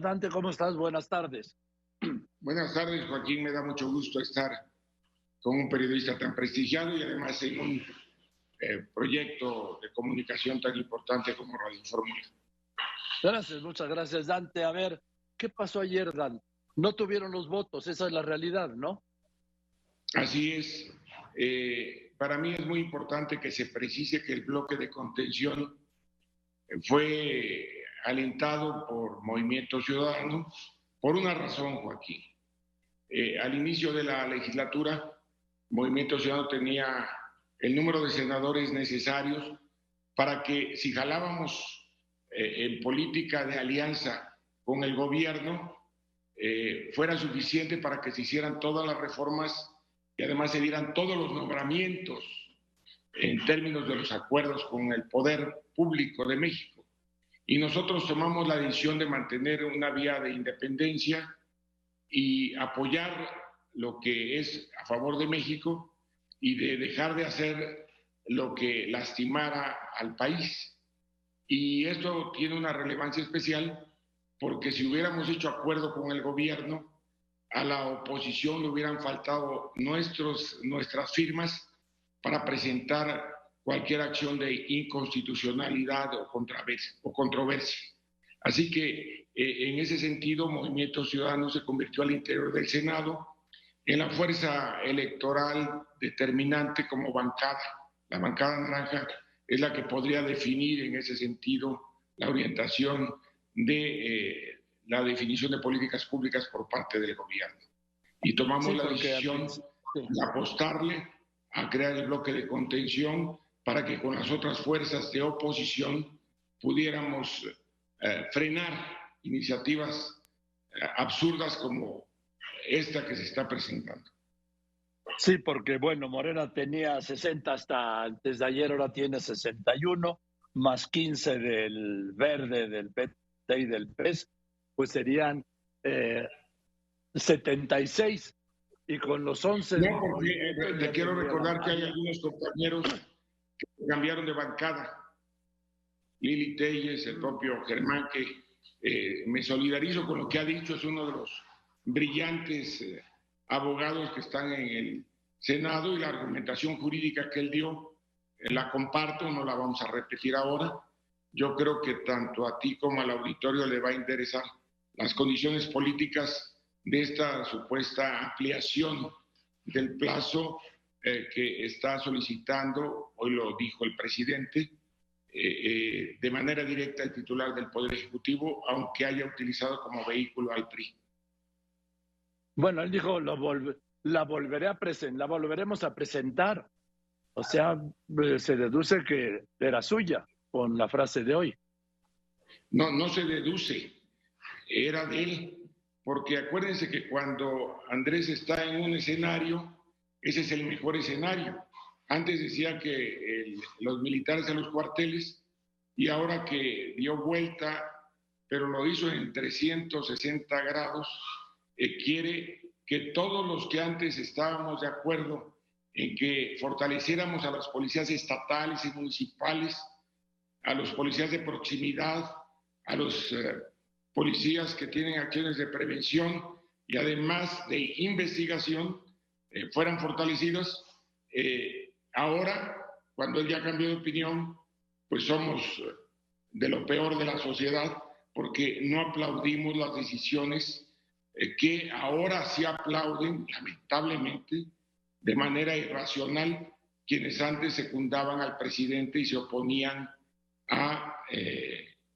Dante, ¿cómo estás? Buenas tardes. Buenas tardes, Joaquín. Me da mucho gusto estar con un periodista tan prestigiado y además en un eh, proyecto de comunicación tan importante como Radio Fórmula. Gracias, muchas gracias, Dante. A ver, ¿qué pasó ayer, Dante? No tuvieron los votos, esa es la realidad, ¿no? Así es. Eh, para mí es muy importante que se precise que el bloque de contención fue alentado por Movimiento Ciudadano por una razón, Joaquín. Eh, al inicio de la legislatura, Movimiento Ciudadano tenía el número de senadores necesarios para que si jalábamos eh, en política de alianza con el gobierno, eh, fuera suficiente para que se hicieran todas las reformas y además se dieran todos los nombramientos en términos de los acuerdos con el poder público de México. Y nosotros tomamos la decisión de mantener una vía de independencia y apoyar lo que es a favor de México y de dejar de hacer lo que lastimara al país. Y esto tiene una relevancia especial porque si hubiéramos hecho acuerdo con el gobierno, a la oposición le hubieran faltado nuestros, nuestras firmas para presentar cualquier acción de inconstitucionalidad o, o controversia. Así que eh, en ese sentido, Movimiento Ciudadano se convirtió al interior del Senado en la fuerza electoral determinante como bancada. La bancada naranja es la que podría definir en ese sentido la orientación de eh, la definición de políticas públicas por parte del gobierno. Y tomamos la decisión de apostarle a crear el bloque de contención para que con las otras fuerzas de oposición pudiéramos eh, frenar iniciativas eh, absurdas como esta que se está presentando. Sí, porque bueno, Morena tenía 60 hasta antes de ayer, ahora tiene 61, más 15 del verde, del PT y del PES, pues serían 76. Eh, y con los 11... No, porque le quiero recordar que hay algunos compañeros cambiaron de bancada. Lili Telles, el propio Germán, que eh, me solidarizo con lo que ha dicho, es uno de los brillantes eh, abogados que están en el Senado y la argumentación jurídica que él dio, eh, la comparto, no la vamos a repetir ahora. Yo creo que tanto a ti como al auditorio le va a interesar las condiciones políticas de esta supuesta ampliación del plazo eh, que está solicitando, hoy lo dijo el presidente, eh, eh, de manera directa el titular del Poder Ejecutivo, aunque haya utilizado como vehículo al PRI. Bueno, él dijo, lo la, volveré a la volveremos a presentar. O sea, se deduce que era suya con la frase de hoy. No, no se deduce, era de él, porque acuérdense que cuando Andrés está en un escenario, ese es el mejor escenario. Antes decía que los militares en los cuarteles y ahora que dio vuelta, pero lo hizo en 360 grados, eh, quiere que todos los que antes estábamos de acuerdo en que fortaleciéramos a las policías estatales y municipales, a los policías de proximidad, a los eh, policías que tienen acciones de prevención y además de investigación, eh, fueran fortalecidos. Eh, ahora, cuando él ya cambió de opinión, pues somos eh, de lo peor de la sociedad porque no aplaudimos las decisiones que ahora sí aplauden, lamentablemente, de manera irracional, quienes antes secundaban al presidente y se oponían a,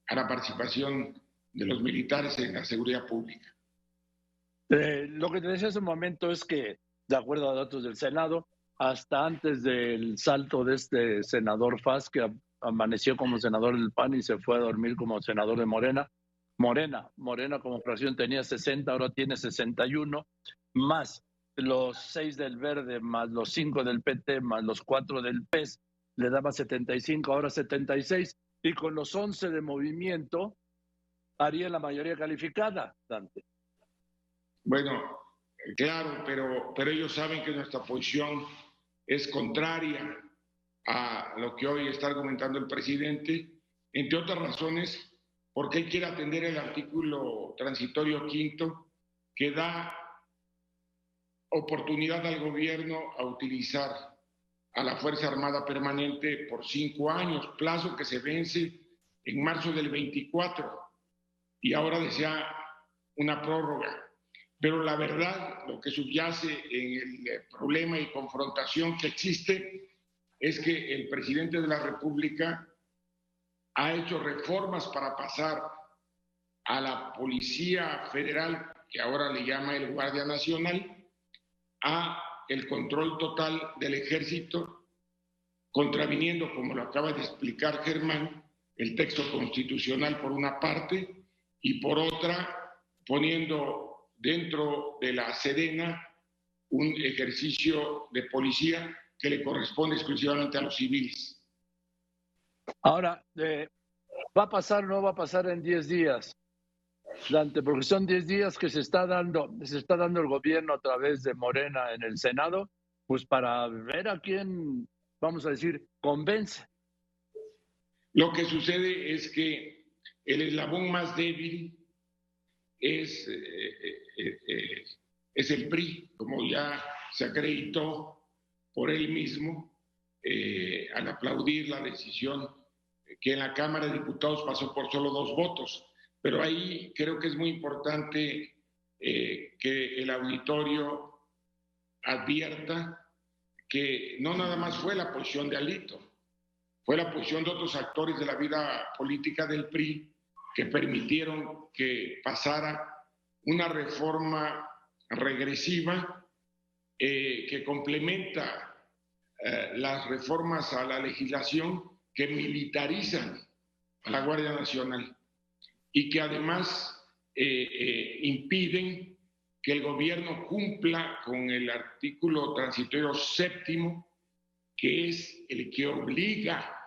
a la participación de los militares en la seguridad pública. lo que te decía hace un momento es que de acuerdo a datos del Senado, hasta antes del salto de este senador Faz, que amaneció como senador del PAN y se fue a dormir como senador de Morena. Morena, Morena como fracción tenía 60, ahora tiene 61, más los seis del Verde, más los cinco del PT, más los cuatro del PES, le daba 75, ahora 76, y con los 11 de movimiento haría la mayoría calificada, Dante. Bueno, Claro, pero, pero ellos saben que nuestra posición es contraria a lo que hoy está argumentando el presidente, entre otras razones, porque quiere atender el artículo transitorio quinto que da oportunidad al gobierno a utilizar a la Fuerza Armada Permanente por cinco años, plazo que se vence en marzo del 24 y ahora desea una prórroga. Pero la verdad, lo que subyace en el problema y confrontación que existe es que el presidente de la República ha hecho reformas para pasar a la Policía Federal, que ahora le llama el Guardia Nacional, a el control total del ejército, contraviniendo, como lo acaba de explicar Germán, el texto constitucional por una parte y por otra poniendo dentro de la Sedena un ejercicio de policía que le corresponde exclusivamente a los civiles. Ahora, eh, ¿va a pasar o no va a pasar en 10 días? Dante, porque son 10 días que se está dando, se está dando el gobierno a través de Morena en el Senado, pues para ver a quién, vamos a decir, convence. Lo que sucede es que el eslabón más débil es, eh, eh, eh, es el PRI, como ya se acreditó por él mismo al aplaudir la decisión que en la Cámara de Diputados pasó por solo dos votos. Pero ahí creo que es muy importante que el auditorio advierta que no nada más fue la posición de Alito, fue la posición de otros actores de la vida política del PRI que permitieron que pasara una reforma regresiva eh, que complementa eh, las reformas a la legislación que militarizan a la Guardia Nacional y que además eh, impiden que el gobierno cumpla con el artículo transitorio séptimo, que es el que obliga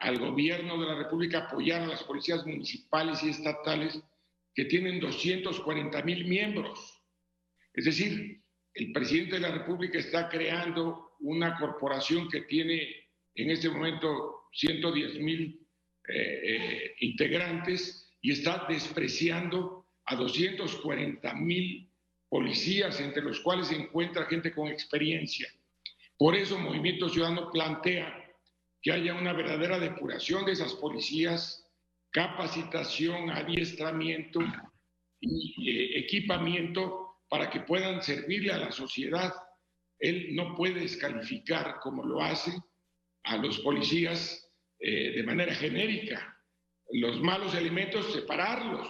al gobierno de la República apoyar a las policías municipales y estatales que tienen 240 mil miembros. Es decir, el presidente de la República está creando una corporación que tiene en este momento 110 mil eh, eh, integrantes y está despreciando a 240 mil policías, entre los cuales se encuentra gente con experiencia. Por eso Movimiento Ciudadano plantea que haya una verdadera depuración de esas policías, capacitación, adiestramiento y eh, equipamiento para que puedan servirle a la sociedad. Él no puede descalificar, como lo hace, a los policías eh, de manera genérica. Los malos elementos, separarlos,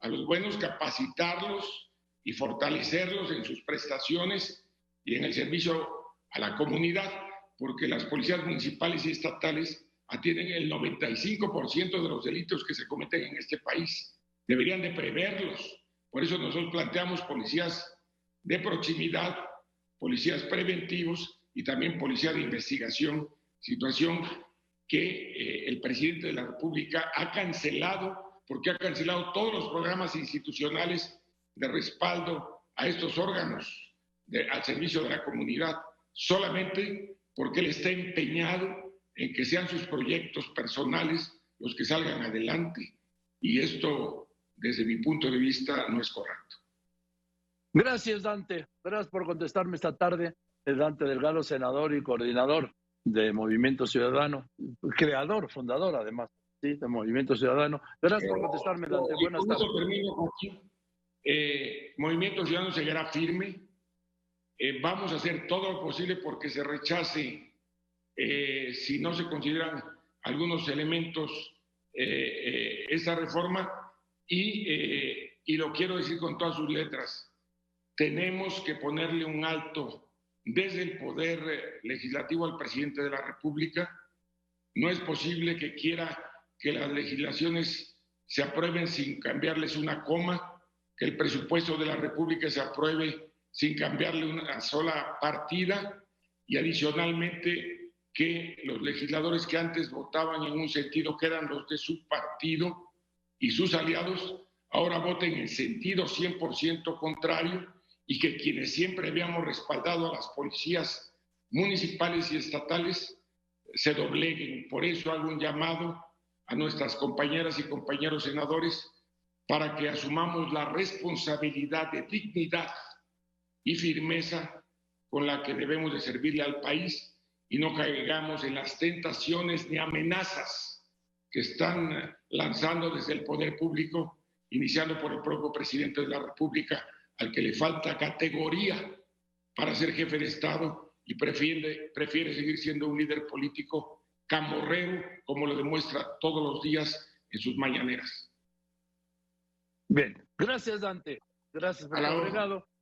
a los buenos, capacitarlos y fortalecerlos en sus prestaciones y en el servicio a la comunidad porque las policías municipales y estatales atienden el 95% de los delitos que se cometen en este país. Deberían de preverlos. Por eso nosotros planteamos policías de proximidad, policías preventivos y también policía de investigación, situación que eh, el presidente de la República ha cancelado porque ha cancelado todos los programas institucionales de respaldo a estos órganos al servicio de la comunidad. Solamente porque él está empeñado en que sean sus proyectos personales los que salgan adelante. Y esto, desde mi punto de vista, no es correcto. Gracias, Dante. Gracias por contestarme esta tarde. Es Dante Delgado, senador y coordinador de Movimiento Ciudadano, creador, fundador además, ¿sí? de Movimiento Ciudadano. Gracias por contestarme, Dante. Buenas tardes. Eh, Movimiento Ciudadano seguirá firme eh, vamos a hacer todo lo posible porque se rechace, eh, si no se consideran algunos elementos, eh, esa reforma y, y lo quiero decir con todas sus letras, tenemos que ponerle un alto desde el poder legislativo al presidente de la República. No es posible que quiera que las legislaciones se aprueben sin cambiarles una coma, que el presupuesto de la República se apruebe sin cambiarle una sola partida y adicionalmente que los legisladores que antes votaban en un sentido que eran los de su partido y sus aliados, ahora voten en sentido 100% contrario y que quienes siempre habíamos respaldado a las policías municipales y estatales se dobleguen. Por eso hago un llamado a nuestras compañeras y compañeros senadores para que asumamos la responsabilidad de dignidad y firmeza con la que debemos de servirle al país y no caigamos en las tentaciones ni amenazas que están lanzando desde el poder público, iniciando por el propio presidente de la República, al que le falta categoría para ser jefe de Estado y prefiere, prefiere seguir siendo un líder político camorrero, como lo demuestra todos los días en sus mañaneras. Bien, gracias Dante, gracias por.